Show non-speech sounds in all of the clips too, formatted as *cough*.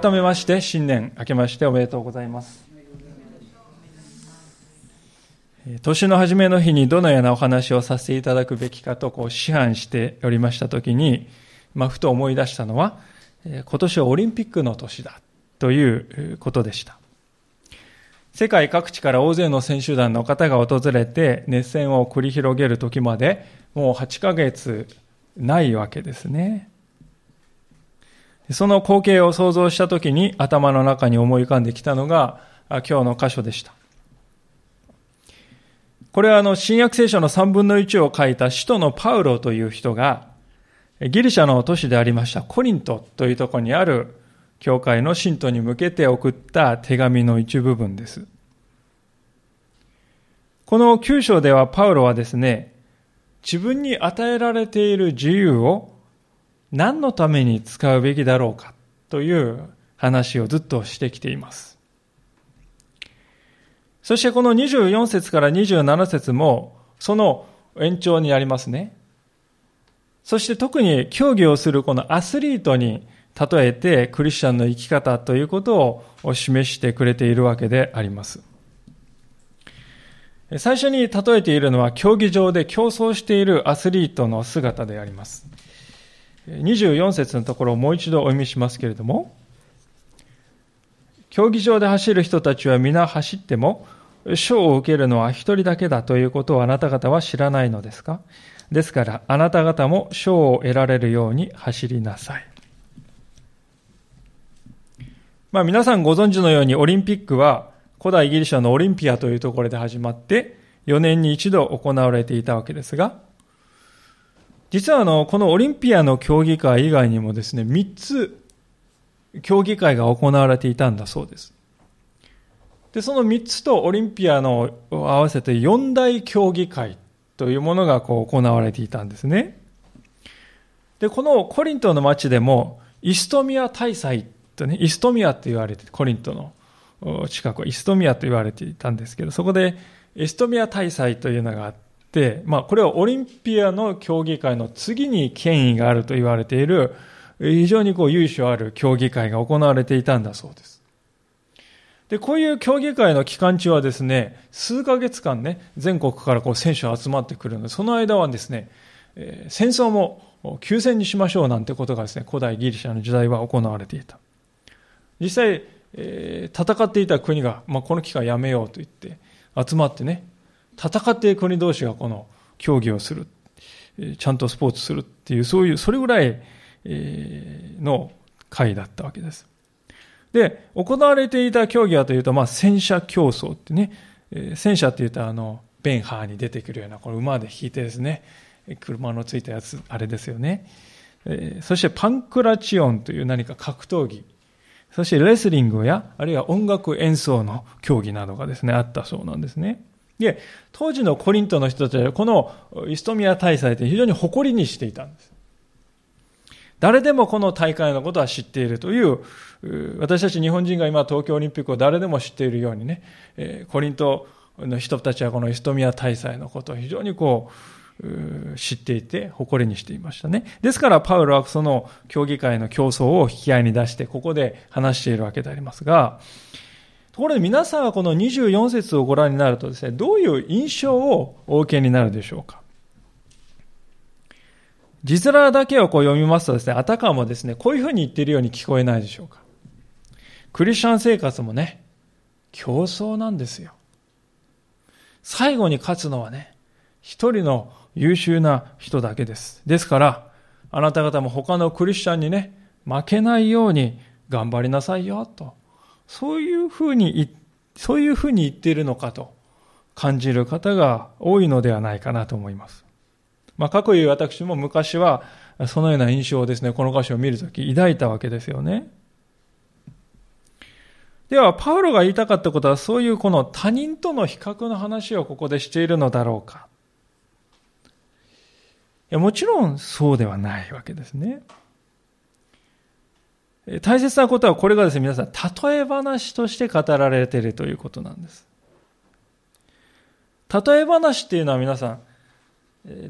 改めまして新年明けましておめでとうございます年の初めの日にどのようなお話をさせていただくべきかとこう思案しておりましたときに、まあ、ふと思い出したのは今年はオリンピックの年だということでした世界各地から大勢の選手団の方が訪れて熱戦を繰り広げる時までもう8ヶ月ないわけですね。その光景を想像したときに頭の中に思い浮かんできたのが今日の箇所でした。これはあの新約聖書の3分の1を書いた使徒のパウロという人がギリシャの都市でありましたコリントというところにある教会の信徒に向けて送った手紙の一部分です。この9章ではパウロはですね、自分に与えられている自由を何のために使うべきだろうかという話をずっとしてきています。そしてこの24節から27節もその延長にありますね。そして特に競技をするこのアスリートに例えてクリスチャンの生き方ということを示してくれているわけであります。最初に例えているのは競技場で競争しているアスリートの姿であります。24節のところをもう一度お読みしますけれども、競技場で走る人たちは皆走っても、賞を受けるのは一人だけだということをあなた方は知らないのですか？ですから、あなた方も賞を得られるように走りなさい。まあ皆さんご存知のようにオリンピックは古代ギリシャのオリンピアというところで始まって4年に一度行われていたわけですが、実はあの、このオリンピアの競技会以外にもですね、3つ競技会が行われていたんだそうです。で、その3つとオリンピアの合わせて4大競技会というものがこう行われていたんですね。で、このコリントの町でも、イストミア大祭とね、イストミアと言われて、コリントの近くはイストミアと言われていたんですけど、そこでイストミア大祭というのがあって、まあ、これはオリンピアの競技会の次に権威があると言われている、非常にこう由緒ある競技会が行われていたんだそうです。で、こういう競技会の期間中はですね、数ヶ月間ね、全国からこう選手が集まってくるので、その間はですね、えー、戦争も休戦にしましょうなんてことがですね、古代ギリシャの時代は行われていた。実際、えー、戦っていた国が、まあ、この期間やめようと言って集まってね、戦っている国同士がこの競技をする。ちゃんとスポーツするっていう、そういう、それぐらいの会だったわけです。で、行われていた競技はというと、まあ、戦車競争ってね、戦車って言うと、あの、ベンハーに出てくるような、これ馬で引いてですね、車のついたやつ、あれですよね。そしてパンクラチオンという何か格闘技、そしてレスリングや、あるいは音楽演奏の競技などがですね、あったそうなんですね。で、当時のコリントの人たちはこのイストミア大祭って非常に誇りにしていたんです。誰でもこの大会のことは知っているという、私たち日本人が今東京オリンピックを誰でも知っているようにね、コリントの人たちはこのイストミア大祭のことを非常にこう、知っていて誇りにしていましたね。ですからパウロはその競技会の競争を引き合いに出してここで話しているわけでありますが、ところで皆さんはこの24節をご覧になるとですね、どういう印象をお受けになるでしょうか？字面だけをこう読みますとですね、あたかもですね、こういうふうに言っているように聞こえないでしょうか？クリスチャン生活もね、競争なんですよ。最後に勝つのはね、一人の優秀な人だけです。ですから、あなた方も他のクリスチャンにね、負けないように頑張りなさいよ、とそういうふうに、そういうふうに言っているのかと感じる方が多いのではないかなと思います。まあ、過去いう私も昔はそのような印象をですね、この歌詞を見るとき抱いたわけですよね。では、パウロが言いたかったことは、そういうこの他人との比較の話をここでしているのだろうか。いやもちろんそうではないわけですね。大切なことはこれがですね、皆さん、例え話として語られているということなんです。例え話っていうのは皆さん、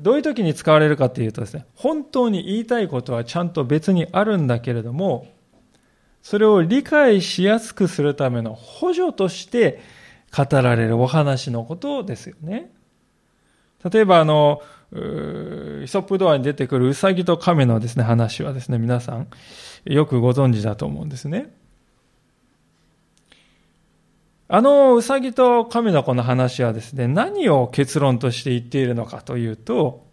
どういう時に使われるかっていうとですね、本当に言いたいことはちゃんと別にあるんだけれども、それを理解しやすくするための補助として語られるお話のことですよね。例えばあの、イソップドアに出てくるウサギと亀のですね、話はですね、皆さんよくご存知だと思うんですね。あのウサギと亀の子の話はですね、何を結論として言っているのかというと、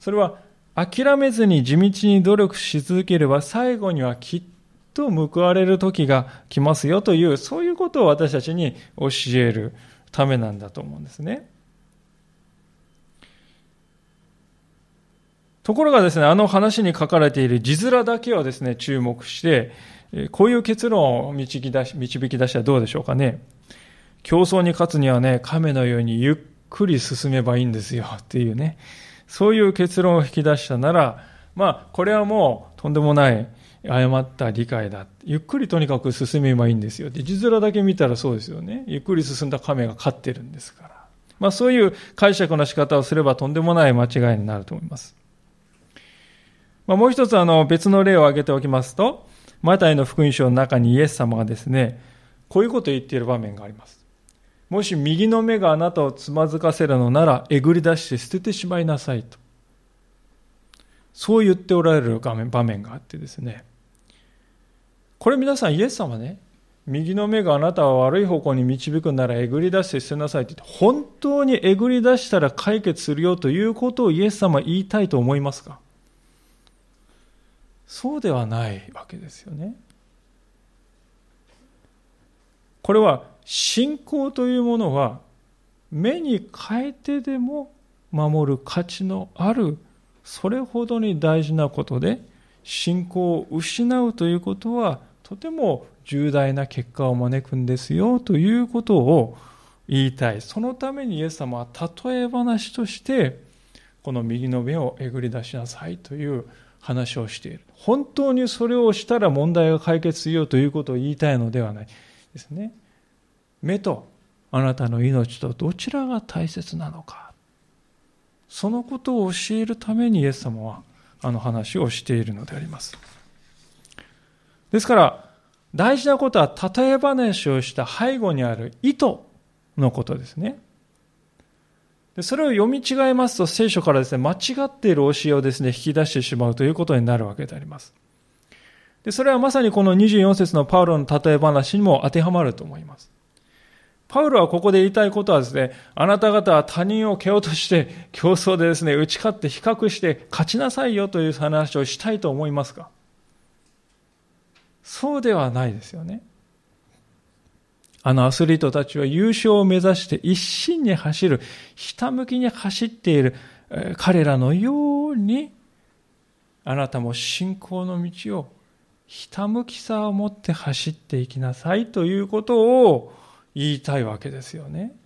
それは諦めずに地道に努力し続ければ最後にはきっと報われる時が来ますよという、そういうことを私たちに教えるためなんだと思うんですね。ところがですね、あの話に書かれている字面だけをですね、注目して、こういう結論を導き出し導き出したらどうでしょうかね。競争に勝つにはね、亀のようにゆっくり進めばいいんですよっていうね、そういう結論を引き出したなら、まあ、これはもうとんでもない誤った理解だ。ゆっくりとにかく進めばいいんですよ。で、字面だけ見たらそうですよね。ゆっくり進んだ亀が勝ってるんですから。まあそういう解釈の仕方をすればとんでもない間違いになると思います。まあ、もう一つあの別の例を挙げておきますと、マタイの福音書の中にイエス様がですね、こういうことを言っている場面があります。もし右の目があなたをつまずかせるのなら、えぐり出して捨ててしまいなさいと。そう言っておられる場面場面があってですね。これ皆さんイエス様ね、右の目があなたを悪い方向に導くならえぐり出して捨てなさいって言って、本当にえぐり出したら解決するよということをイエス様は言いたいと思いますか？そうではないわけですよね。これは信仰というものは目に変えてでも守る価値のあるそれほどに大事なことで信仰を失うということはとても重大な結果を招くんですよということを言いたい。そのためにイエス様は例え話としてこの右の目をえぐり出しなさいという話をしている。本当にそれをしたら問題が解決しようということを言いたいのではないですね。目とあなたの命とどちらが大切なのか。そのことを教えるためにイエス様はあの話をしているのであります。ですから、大事なことは例え話をした背後にある意図のことですね。でそれを読み違えますと聖書からですね、間違っている教えをですね、引き出してしまうということになるわけであります。でそれはまさにこの24節のパウロの例え話にも当てはまると思います。パウロはここで言いたいことはですね、あなた方は他人を蹴落として競争でですね、打ち勝って比較して勝ちなさいよという話をしたいと思いますか？そうではないですよね。あのアスリートたちは優勝を目指して一心に走る、ひたむきに走っている彼らのように、あなたも信仰の道をひたむきさを持って走っていきなさいということを言いたいわけですよね。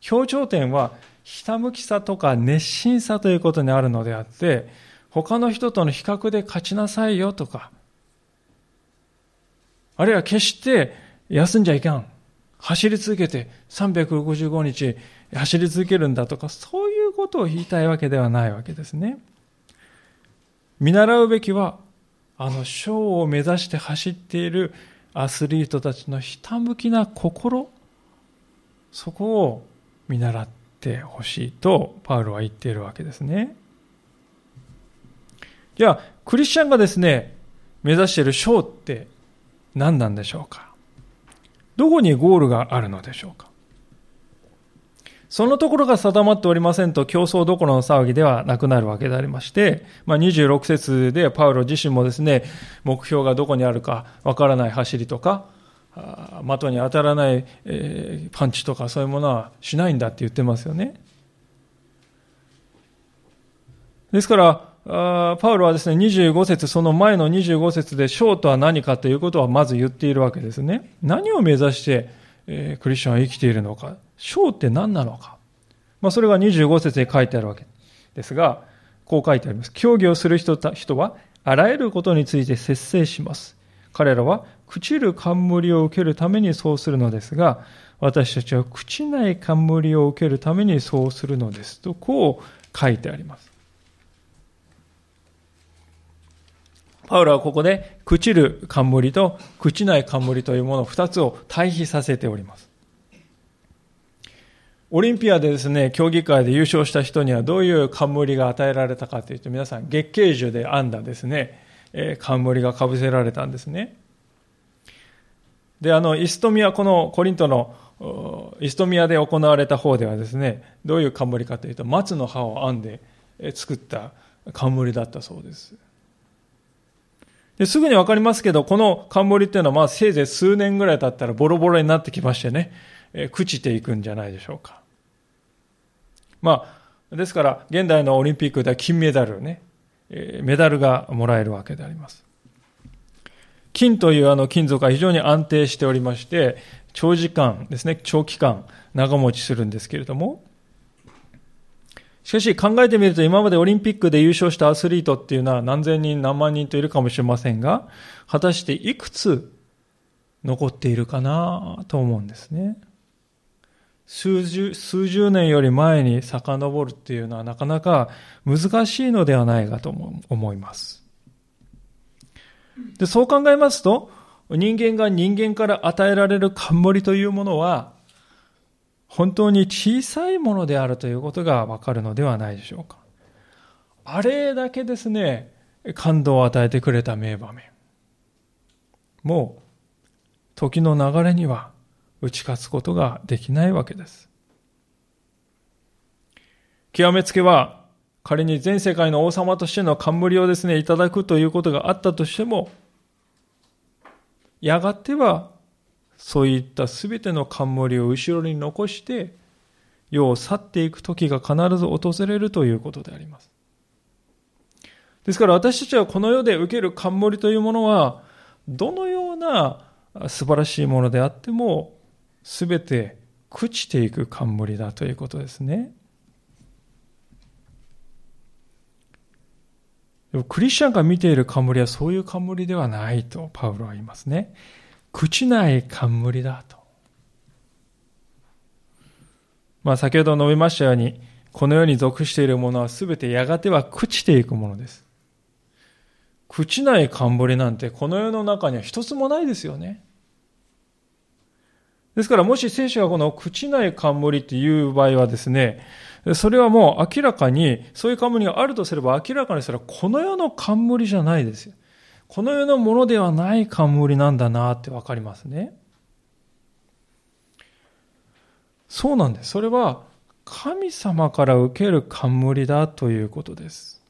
協調点はひたむきさとか熱心さということにあるのであって、他の人との比較で勝ちなさいよとか、あるいは決して休んじゃいかん。走り続けて365日走り続けるんだとか、そういうことを言いたいわけではないわけですね。見習うべきは、あの賞を目指して走っているアスリートたちのひたむきな心、そこを見習ってほしいとパウロは言っているわけですね。じゃあ、クリスチャンがですね、目指している賞って何なんでしょうか？どこにゴールがあるのでしょうか？そのところが定まっておりませんと競争どころの騒ぎではなくなるわけでありまして、まあ、26節でパウロ自身もですね、目標がどこにあるかわからない走りとか、的に当たらない、パンチとかそういうものはしないんだって言ってますよね。ですから、パウロはですね、25節、その前の25節で、章とは何かということはまず言っているわけですね。何を目指して、えー、クリスチャンは生きているのか。章って何なのか。まあ、それが25節に書いてあるわけですが、こう書いてあります。競技をする人人は、あらゆることについて節制します。彼らは、朽ちる冠を受けるためにそうするのですが、私たちは朽ちない冠を受けるためにそうするのです。と、こう書いてあります。パウロはここで朽ちる冠と朽ちない冠というもの二つを対比させております。オリンピアでですね、競技会で優勝した人にはどういう冠が与えられたかというと、皆さん月桂樹で編んだですね、えー、冠が被せられたんですね。で、あの、イストミア、このコリントのイストミアで行われた方ではですね、どういう冠かというと、松の葉を編んで作った冠だったそうです。ですぐにわかりますけど、この冠っていうのは、まあ、せいぜい数年ぐらい経ったらボロボロになってきましてね、えー、朽ちていくんじゃないでしょうか。まあ、ですから、現代のオリンピックでは金メダルね、えー、メダルがもらえるわけであります。金というあの金属は非常に安定しておりまして、長時間ですね、長期間長持ちするんですけれども、しかし考えてみると今までオリンピックで優勝したアスリートっていうのは何千人何万人といるかもしれませんが、果たしていくつ残っているかなと思うんですね。数十、数十年より前に遡るっていうのはなかなか難しいのではないかと思います。で、そう考えますと、人間が人間から与えられる冠というものは、本当に小さいものであるということがわかるのではないでしょうか。あれだけですね、感動を与えてくれた名場面。もう、時の流れには打ち勝つことができないわけです。極めつけは、仮に全世界の王様としての冠をですね、いただくということがあったとしても、やがてはそういったすべての冠を後ろに残して、世を去っていく時が必ず訪れるということであります。ですから私たちはこの世で受ける冠というものは、どのような素晴らしいものであっても、すべて朽ちていく冠だということですね。クリスチャンが見ている冠はそういう冠ではないとパウロは言いますね。朽ちない冠だと。まあ先ほど述べましたように、この世に属しているものは全てやがては朽ちていくものです。朽ちない冠なんてこの世の中には一つもないですよね。ですからもし聖書がこの朽ちない冠っていう場合はですね、それはもう明らかに、そういう冠があるとすれば明らかにそれはこの世の冠じゃないですよ。この世のものではない冠なんだなってわかりますね。そうなんです。それは神様から受ける冠だということです。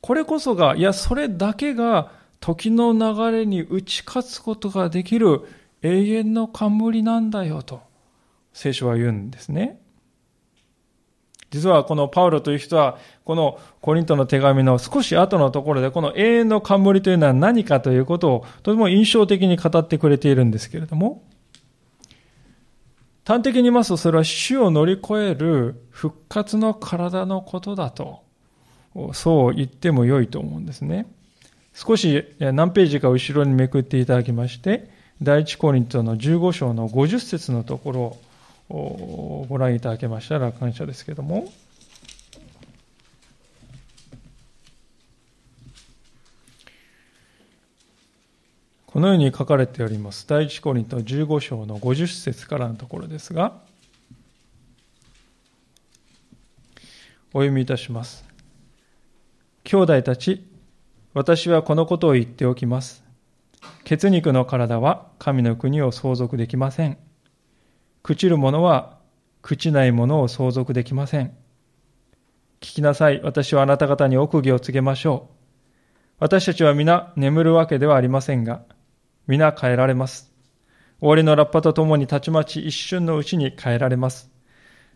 これこそが、いや、それだけが時の流れに打ち勝つことができる永遠の冠なんだよと聖書は言うんですね。実はこのパウロという人は、このコリントの手紙の少し後のところで、この永遠の冠というのは何かということをとても印象的に語ってくれているんですけれども、端的に言いますと、それは死を乗り越える復活の体のことだと、そう言っても良いと思うんですね。少し何ページか後ろにめくっていただきまして、第一コリントの15章の50節のところをご覧いただけましたら感謝ですけども、このように書かれております。第一コリント15章の50節からのところですが、お読みいたします。兄弟たち、私はこのことを言っておきます。血肉の体は神の国を相続できません。朽ちる者は朽ちないものを相続できません。聞きなさい。私はあなた方に奥義を告げましょう。私たちは皆眠るわけではありませんが、皆変えられます。終わりのラッパとともにたちまち一瞬のうちに変えられます。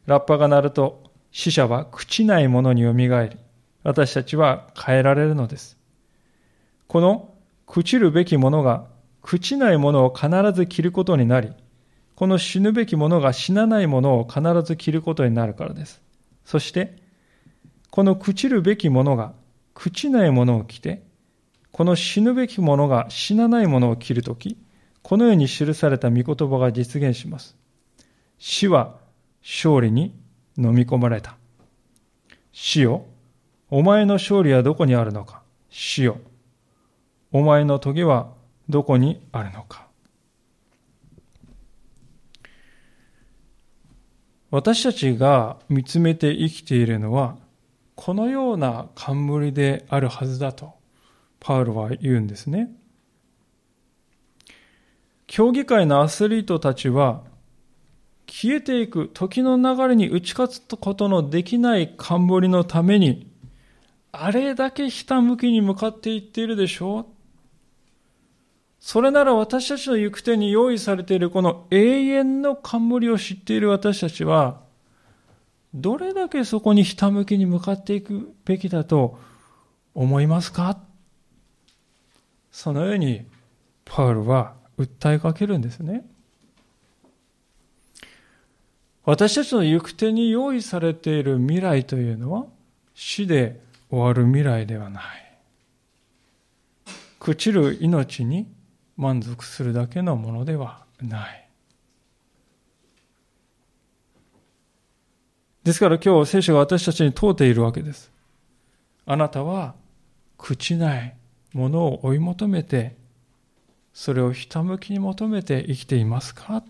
ラッパが鳴ると死者は朽ちないものによみがえり、私たちは変えられるのです。この朽ちるべきものが朽ちないものを必ず着ることになり、この死ぬべきものが死なないものを必ず着ることになるからです。そして、この朽ちるべきものが朽ちないものを着て、この死ぬべきものが死なないものを着るとき、このように記された御言葉が実現します。死は勝利に飲み込まれた。死よ、お前の勝利はどこにあるのか死よ。お前の棘はどこにあるのか。私たちが見つめて生きているのは、このような冠であるはずだと、パウロは言うんですね。競技会のアスリートたちは、消えていく時の流れに打ち勝つことのできない冠のために、あれだけひたむきに向かっていっているでしょうそれなら私たちの行く手に用意されているこの永遠の冠を知っている私たちは、どれだけそこにひたむきに向かっていくべきだと思いますか？そのように、パウルは訴えかけるんですね。私たちの行く手に用意されている未来というのは死で終わる未来ではない。朽ちる命に満足するだけのものではない。ですから今日聖書が私たちに問うているわけです。あなたは朽ちないものを追い求めて、それをひたむきに求めて生きていますか？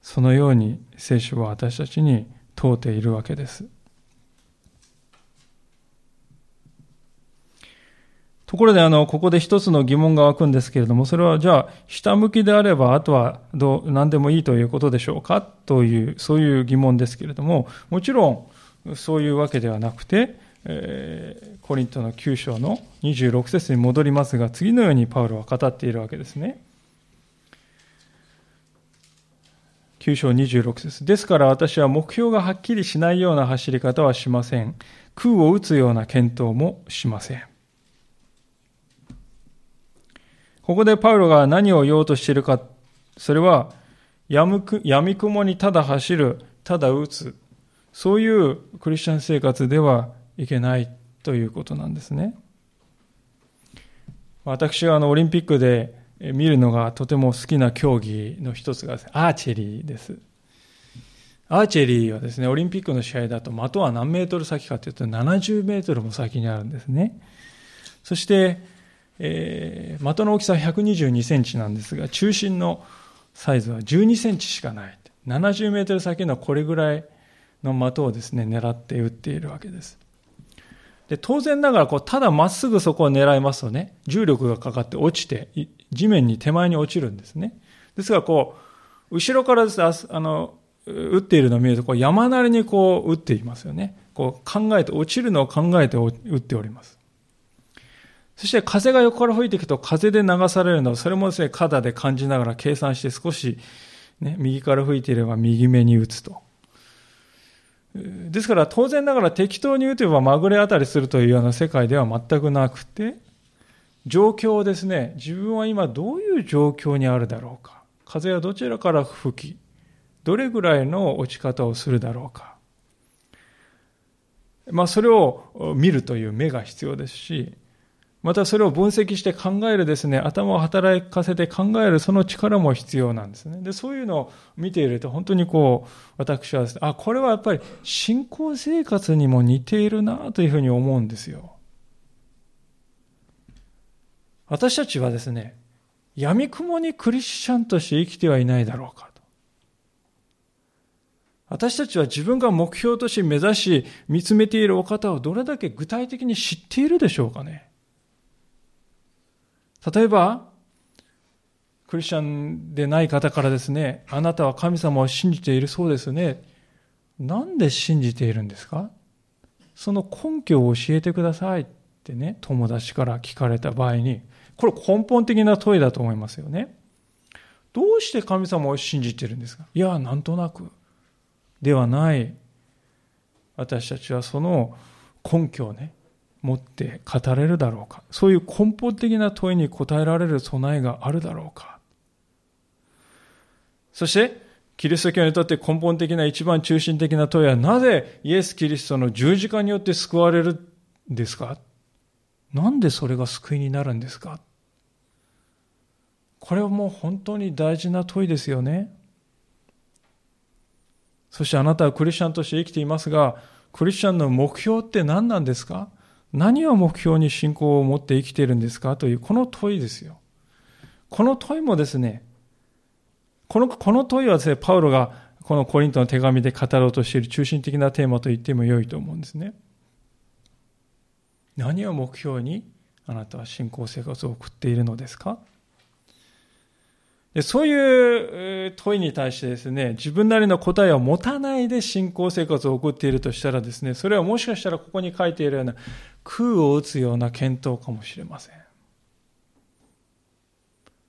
そのように聖書は私たちに問うているわけです。ところで、あの、ここで一つの疑問が湧くんですけれども、それは、じゃあ、下向きであれば、あとは、どう、何でもいいということでしょうか？という、そういう疑問ですけれども、もちろん、そういうわけではなくて、えー、コリントの9章の26節に戻りますが、次のようにパウロは語っているわけですね。9章26節ですから私は目標がはっきりしないような走り方はしません。空を打つような検討もしません。ここでパウロが何を言おうとしているか、それは、闇雲にただ走る、ただ打つ、そういうクリスチャン生活ではいけないということなんですね。私はあのオリンピックで見るのがとても好きな競技の一つがアーチェリーです。アーチェリーはですね、オリンピックの試合だと的は何メートル先かというと70メートルも先にあるんですね。そして、えー、的の大きさは122センチなんですが、中心のサイズは12センチしかない。70メートル先のこれぐらいの的をですね、狙って打っているわけです。で、当然ながら、こう、ただまっすぐそこを狙いますとね、重力がかかって落ちて、地面に手前に落ちるんですね。ですが、こう、後ろからですね、あの、打っているのを見ると、こう、山なりにこう、打っていますよね。こう、考えて、落ちるのを考えて打っております。そして風が横から吹いていくと風で流されるの、それもですね、肩で感じながら計算して少し、ね、右から吹いていれば右目に打つと。ですから当然ながら適当に打てばまぐれ当たりするというような世界では全くなくて、状況をですね、自分は今どういう状況にあるだろうか。風はどちらから吹き、どれぐらいの落ち方をするだろうか。まあそれを見るという目が必要ですし、またそれを分析して考えるですね、頭を働かせて考えるその力も必要なんですね。で、そういうのを見ていると本当にこう、私はですね、あ、これはやっぱり信仰生活にも似ているなというふうに思うんですよ。私たちはですね、闇雲にクリスチャンとして生きてはいないだろうかと。私たちは自分が目標とし目指し見つめているお方をどれだけ具体的に知っているでしょうかね。例えば、クリスチャンでない方からですね、あなたは神様を信じているそうですね。なんで信じているんですか？その根拠を教えてくださいってね、友達から聞かれた場合に、これ根本的な問いだと思いますよね。どうして神様を信じているんですか？いや、なんとなく。ではない。私たちはその根拠をね、持って語れるだろうか。そういう根本的な問いに答えられる備えがあるだろうか。そしてキリスト教にとって根本的な一番中心的な問いはなぜイエス・キリストの十字架によって救われるんですか？なんでそれが救いになるんですか？これはもう本当に大事な問いですよね。そしてあなたはクリスチャンとして生きていますが、クリスチャンの目標って何なんですか？何を目標に信仰を持って生きているんですかという、この問いですよ。この問いもですね、この、この問いはですね、パウロがこのコリントの手紙で語ろうとしている中心的なテーマと言っても良いと思うんですね。何を目標にあなたは信仰生活を送っているのですか？でそういう問いに対してですね、自分なりの答えを持たないで信仰生活を送っているとしたらですね、それはもしかしたらここに書いているような空を打つような検討かもしれません。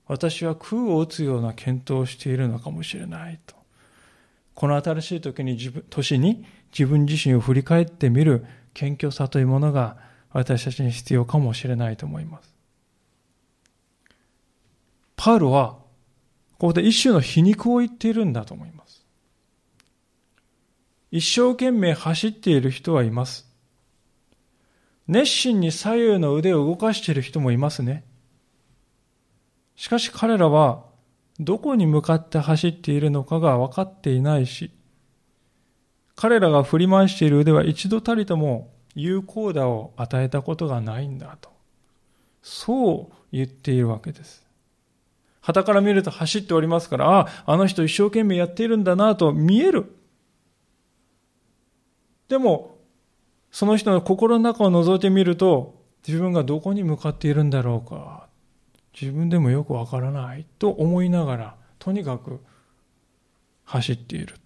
私は空を打つような検討をしているのかもしれないと。この新しい時に自分、年に自分自身を振り返ってみる謙虚さというものが私たちに必要かもしれないと思います。パウロは、ここで一種の皮肉を言っているんだと思います。一生懸命走っている人はいます。熱心に左右の腕を動かしている人もいますね。しかし彼らはどこに向かって走っているのかが分かっていないし、彼らが振り回している腕は一度たりとも有効打を与えたことがないんだと。そう言っているわけです。旗から見ると走っておりますから、ああ、あの人一生懸命やっているんだなと見える。でも、その人の心の中を覗いてみると、自分がどこに向かっているんだろうか。自分でもよくわからないと思いながら、とにかく走っている。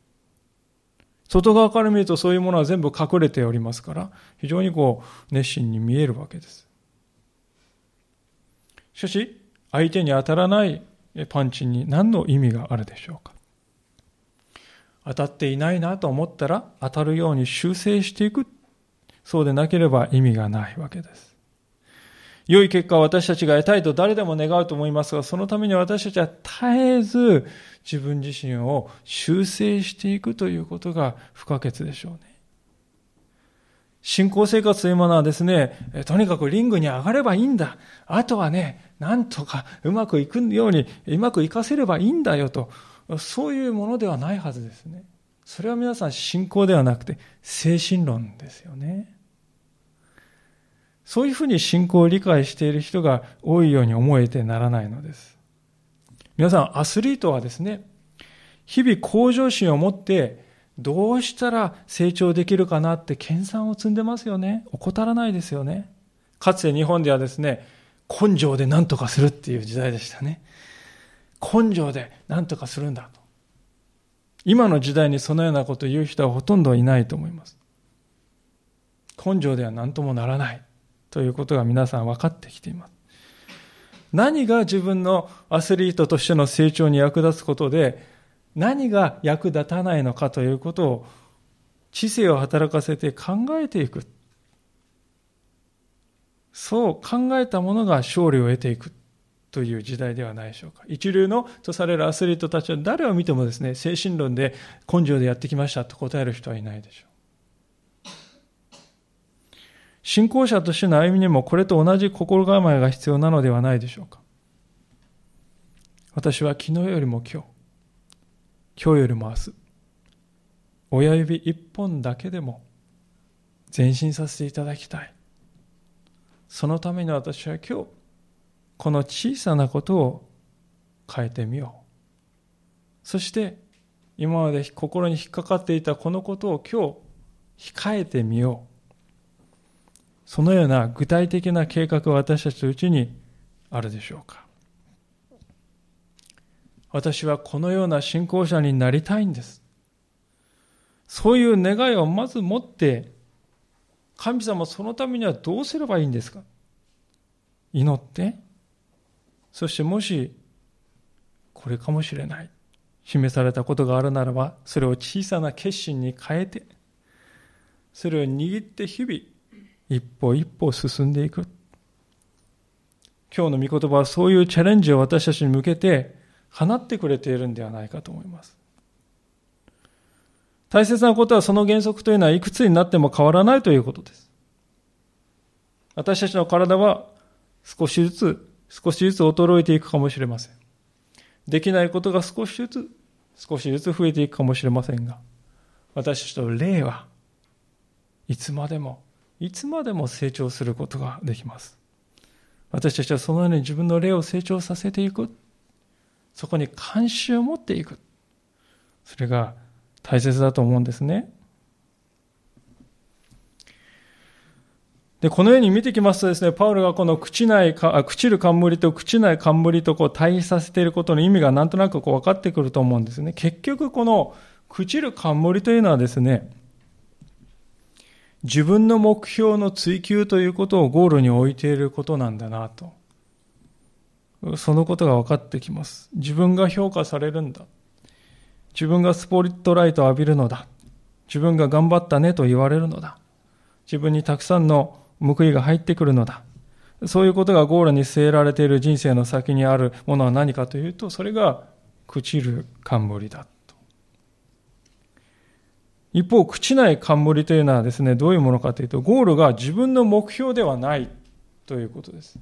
外側から見るとそういうものは全部隠れておりますから、非常にこう熱心に見えるわけです。しかし、相手に当たらないパンチに何の意味があるでしょうか？当たっていないなと思ったら当たるように修正していく。そうでなければ意味がないわけです。良い結果を私たちが得たいと誰でも願うと思いますが、そのために私たちは絶えず自分自身を修正していくということが不可欠でしょうね。信仰生活というものはですね、とにかくリングに上がればいいんだ。あとはね、なんとかうまくいくように、うまくいかせればいいんだよと、そういうものではないはずですね。それは皆さん信仰ではなくて精神論ですよね。そういうふうに信仰を理解している人が多いように思えてならないのです。皆さん、アスリートはですね、日々向上心を持って、どうしたら成長できるかなって研鑽を積んでますよね。怠らないですよね。かつて日本ではですね、根性で何とかするっていう時代でしたね。根性で何とかするんだと。今の時代にそのようなことを言う人はほとんどいないと思います。根性では何ともならない。ということが皆さん分かってきています。何が自分のアスリートとしての成長に役立つことで、何が役立たないのかということを知性を働かせて考えていく。そう考えたものが勝利を得ていくという時代ではないでしょうか。一流のとされるアスリートたちは誰を見てもですね、精神論で根性でやってきましたと答える人はいないでしょう。信仰者としての歩みにもこれと同じ心構えが必要なのではないでしょうか。私は昨日よりも今日、今日よりも明日、親指一本だけでも前進させていただきたい。そのために私は今日、この小さなことを変えてみよう。そして、今まで心に引っかかっていたこのことを今日、控えてみよう。そのような具体的な計画は私たちのうちにあるでしょうか私はこのような信仰者になりたいんです。そういう願いをまず持って、神様そのためにはどうすればいいんですか？祈って、そしてもし、これかもしれない。示されたことがあるならば、それを小さな決心に変えて、それを握って日々、一歩一歩進んでいく。今日の御言葉はそういうチャレンジを私たちに向けて放ってくれているんではないかと思います。大切なことはその原則というのはいくつになっても変わらないということです。私たちの体は少しずつ、少しずつ衰えていくかもしれません。できないことが少しずつ、少しずつ増えていくかもしれませんが、私たちの霊はいつまでもいつまでも成長することができます。私たちはそのように自分の霊を成長させていく。そこに関心を持っていく。それが大切だと思うんですね。で、このように見てきますとですね、パウロがこの朽ちないか、朽ちる冠と朽ちない冠とこう対比させていることの意味がなんとなくこう分かってくると思うんですね。結局この朽ちる冠というのはですね、自分の目標の追求ということをゴールに置いていることなんだなと。そのことが分かってきます。自分が評価されるんだ。自分がスポリットライトを浴びるのだ。自分が頑張ったねと言われるのだ。自分にたくさんの報いが入ってくるのだ。そういうことがゴールに据えられている人生の先にあるものは何かというと、それが朽ちる冠だと。一方、朽ちない冠というのはですね、どういうものかというと、ゴールが自分の目標ではないということです。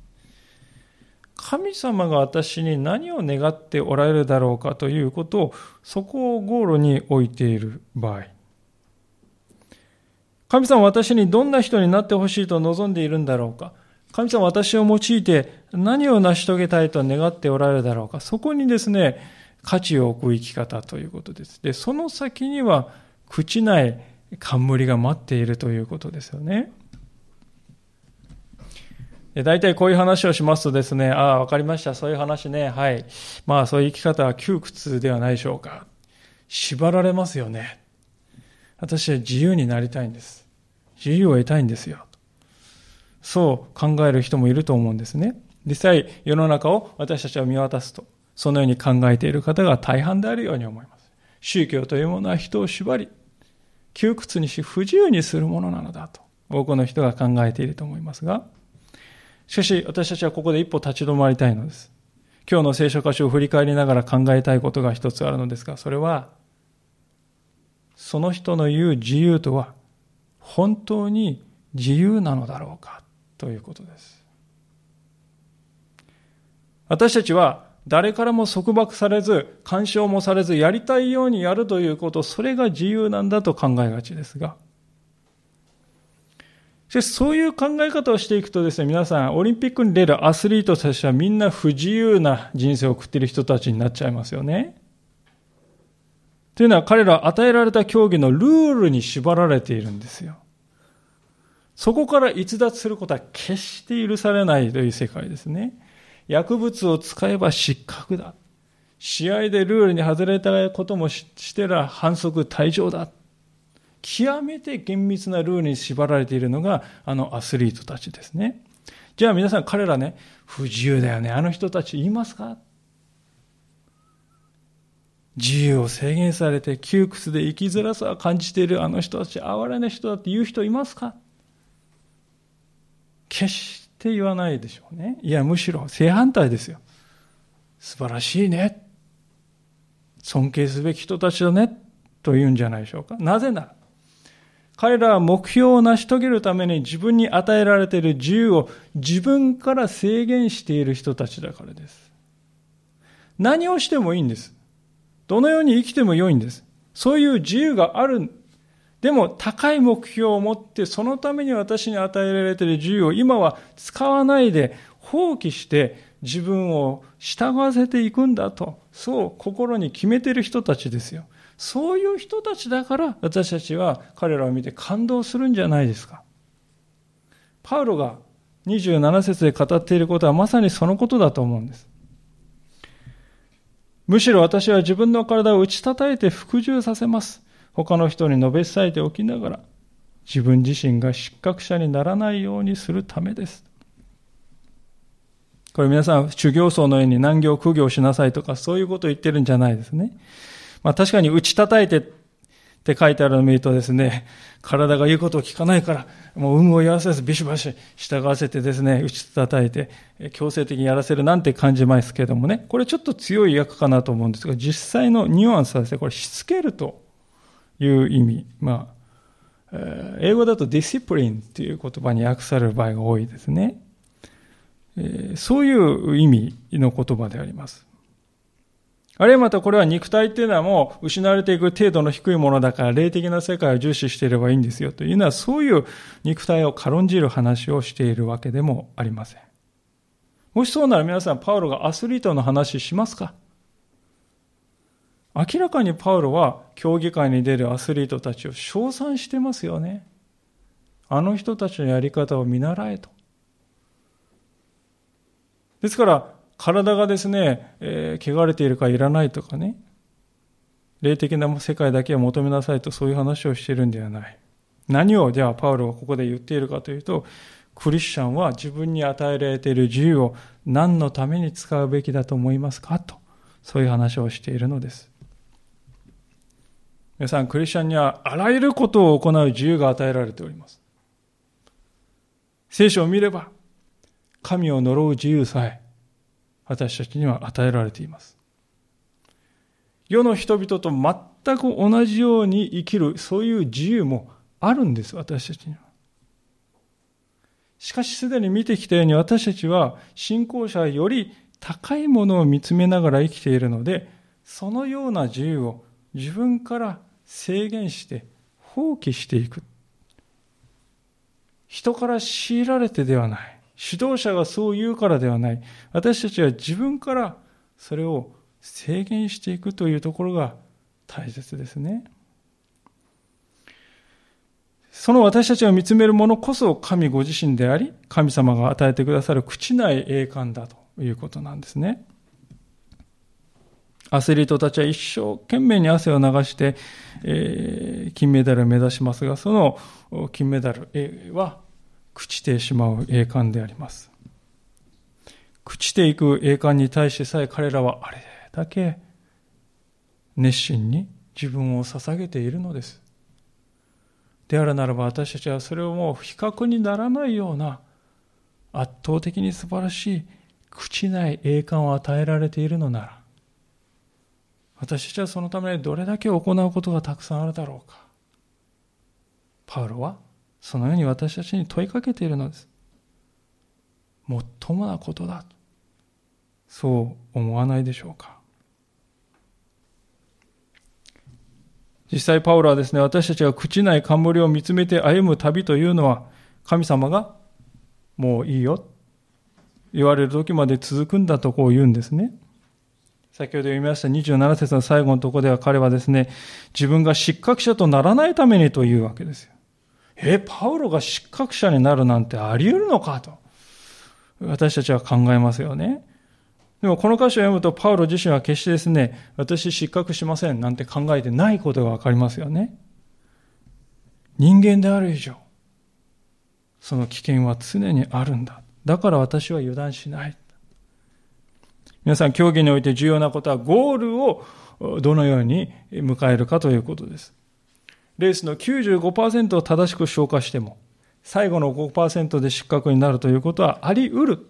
神様が私に何を願っておられるだろうかということを、そこをゴールに置いている場合。神様私にどんな人になってほしいと望んでいるんだろうか。神様私を用いて何を成し遂げたいと願っておられるだろうか。そこにですね、価値を置く生き方ということです。で、その先には朽ちない冠が待っているということですよね。大体こういう話をしますとですね、ああ、わかりました。そういう話ね。はい。まあ、そういう生き方は窮屈ではないでしょうか。縛られますよね。私は自由になりたいんです。自由を得たいんですよ。そう考える人もいると思うんですね。実際、世の中を私たちは見渡すと、そのように考えている方が大半であるように思います。宗教というものは人を縛り、窮屈にし不自由にするものなのだと、多くの人が考えていると思いますが、しかし私たちはここで一歩立ち止まりたいのです。今日の聖書箇所を振り返りながら考えたいことが一つあるのですが、それは、その人の言う自由とは、本当に自由なのだろうかということです。私たちは誰からも束縛されず、干渉もされず、やりたいようにやるということ、それが自由なんだと考えがちですが、しかしそういう考え方をしていくとですね、皆さん、オリンピックに出るアスリートたちはみんな不自由な人生を送っている人たちになっちゃいますよね。というのは彼らは与えられた競技のルールに縛られているんですよ。そこから逸脱することは決して許されないという世界ですね。薬物を使えば失格だ。試合でルールに外れたこともしてら反則退場だ。極めて厳密なルールに縛られているのがあのアスリートたちですね。じゃあ皆さん彼らね、不自由だよね。あの人たち言いますか？自由を制限されて窮屈で生きづらさを感じているあの人たち、哀れな人だって言う人いますか？決して言わないでしょうね。いや、むしろ正反対ですよ。素晴らしいね。尊敬すべき人たちだね。と言うんじゃないでしょうか。なぜなら、彼らは目標を成し遂げるために自分に与えられている自由を自分から制限している人たちだからです。何をしてもいいんです。どのように生きても良いんです。そういう自由がある。でも高い目標を持ってそのために私に与えられている自由を今は使わないで放棄して自分を従わせていくんだと、そう心に決めている人たちですよ。そういう人たちだから私たちは彼らを見て感動するんじゃないですか。パウロが27節で語っていることはまさにそのことだと思うんです。むしろ私は自分の体を打ち叩いて服従させます。他の人に述べ伝えておきながら、自分自身が失格者にならないようにするためです。これ皆さん、修行僧のように難行苦行しなさいとか、そういうことを言ってるんじゃないですね。まあ確かに打ち叩いてって書いてあるのを見るとですね、体が言うことを聞かないから、もう有無を言わせずビシバシ従わせてですね、打ち叩いて、強制的にやらせるなんて感じますけどもね、これちょっと強い訳かなと思うんですが、実際のニュアンスはですね、これしつけるという意味。まあ、英語だとディシプリンっていう言葉に訳される場合が多いですね。そういう意味の言葉であります。あるいはまたこれは肉体っていうのはもう失われていく程度の低いものだから霊的な世界を重視していればいいんですよというのはそういう肉体を軽んじる話をしているわけでもありません。もしそうなら皆さんパウロがアスリートの話しますか？明らかにパウロは競技会に出るアスリートたちを称賛してますよね。あの人たちのやり方を見習えと。ですから、体がですね、えー、汚れているかいらないとかね、霊的な世界だけを求めなさいとそういう話をしているんではない。何をじゃあパウロはここで言っているかというと、クリスチャンは自分に与えられている自由を何のために使うべきだと思いますか？と、そういう話をしているのです。皆さん、クリスチャンにはあらゆることを行う自由が与えられております。聖書を見れば、神を呪う自由さえ、私たちには与えられています。世の人々と全く同じように生きる、そういう自由もあるんです、私たちには。しかしすでに見てきたように私たちは信仰者より高いものを見つめながら生きているので、そのような自由を自分から制限して放棄していく。人から強いられてではない。指導者がそう言うからではない。私たちは自分からそれを制限していくというところが大切ですね。その私たちを見つめるものこそ神ご自身であり、神様が与えてくださる朽ない栄冠だということなんですね。アスリートたちは一生懸命に汗を流して、えー、金メダルを目指しますが、その金メダルは朽ちてしまう栄冠であります。朽ちていく栄冠に対してさえ彼らはあれだけ熱心に自分を捧げているのです。であるならば私たちはそれをもう比較にならないような圧倒的に素晴らしい朽ちない栄冠を与えられているのなら私たちはそのためにどれだけ行うことがたくさんあるだろうか。パウロはそのように私たちに問いかけているのです。もっともなことだ。そう思わないでしょうか。実際パウロはですね、私たちが朽ちない冠を見つめて歩む旅というのは、神様がもういいよ。言われる時まで続くんだとこう言うんですね。先ほど読みました27節の最後のところでは彼はですね、自分が失格者とならないためにというわけですよ。え、パウロが失格者になるなんてあり得るのか？と。私たちは考えますよね。でもこの歌詞を読むとパウロ自身は決してですね、私失格しませんなんて考えてないことがわかりますよね。人間である以上、その危険は常にあるんだ。だから私は油断しない。皆さん、競技において重要なことはゴールをどのように迎えるかということです。レースの95%を正しく消化しても、最後の5%で失格になるということはあり得る。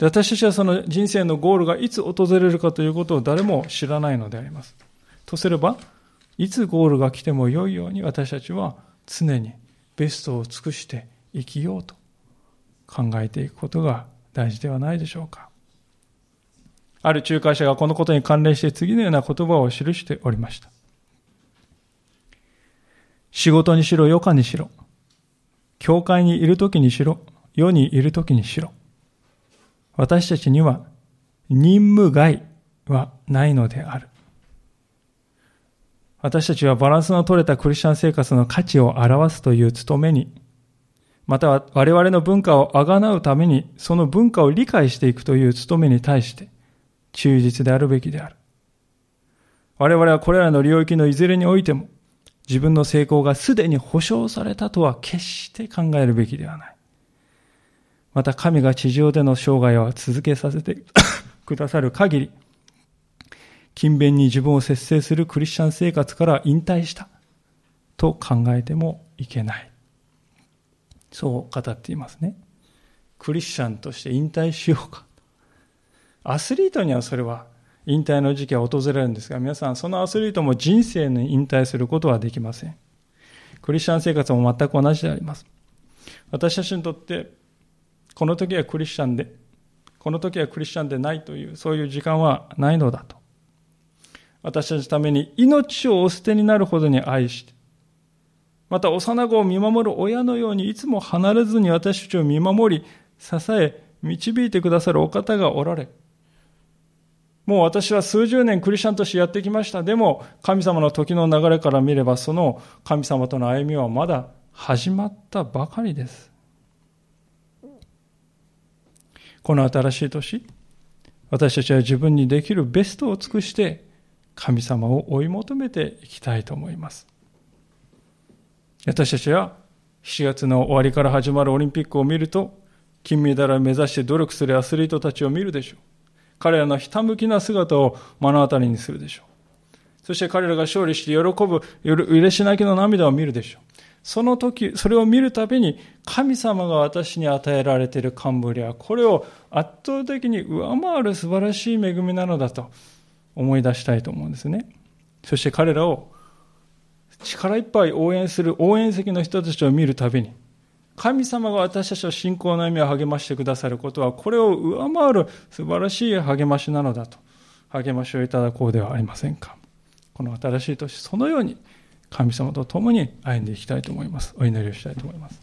私たちはその人生のゴールがいつ訪れるかということを誰も知らないのであります。とすれば、いつゴールが来ても良いように私たちは常にベストを尽くして生きようと考えていくことが大事ではないでしょうか。ある仲介者がこのことに関連して次のような言葉を記しておりました。仕事にしろ、余暇にしろ。教会にいるときにしろ、世にいるときにしろ。私たちには任務外はないのである。私たちはバランスの取れたクリスチャン生活の価値を表すという務めに、または我々の文化をあがなうために、その文化を理解していくという務めに対して、忠実であるべきである。我々はこれらの領域のいずれにおいても、自分の成功がすでに保証されたとは決して考えるべきではない。また神が地上での生涯を続けさせて *coughs* くださる限り、勤勉に自分を節制するクリスチャン生活から引退したと考えてもいけない。そう語っていますね。クリスチャンとして引退しようか。アスリートにはそれは引退の時期は訪れるんですが、皆さん、そのアスリートも人生に引退することはできません。クリスチャン生活も全く同じであります。私たちにとって、この時はクリスチャンで、この時はクリスチャンでないという、そういう時間はないのだと。私たちのために命をお捨てになるほどに愛して、また幼子を見守る親のようにいつも離れずに私たちを見守り、支え、導いてくださるお方がおられ、もう私は数十年クリスチャンとしてやってきました。でも、神様の時の流れから見れば、その神様との歩みはまだ始まったばかりです。この新しい年、私たちは自分にできるベストを尽くして、神様を追い求めていきたいと思います。私たちは7月の終わりから始まるオリンピックを見ると、金メダルを目指して努力するアスリートたちを見るでしょう。彼らのひたむきな姿を目の当たりにするでしょう。そして彼らが勝利して喜ぶ、嬉し泣きの涙を見るでしょう。その時、それを見るたびに、神様が私に与えられている冠は、これを圧倒的に上回る素晴らしい恵みなのだと思い出したいと思うんですね。そして彼らを力いっぱい応援する応援席の人たちを見るたびに、神様が私たちの信仰の意味を励ましてくださることは、これを上回る素晴らしい励ましなのだと、励ましをいただこうではありませんか。この新しい年、そのように神様と共に歩んでいきたいと思います。お祈りをしたいと思います。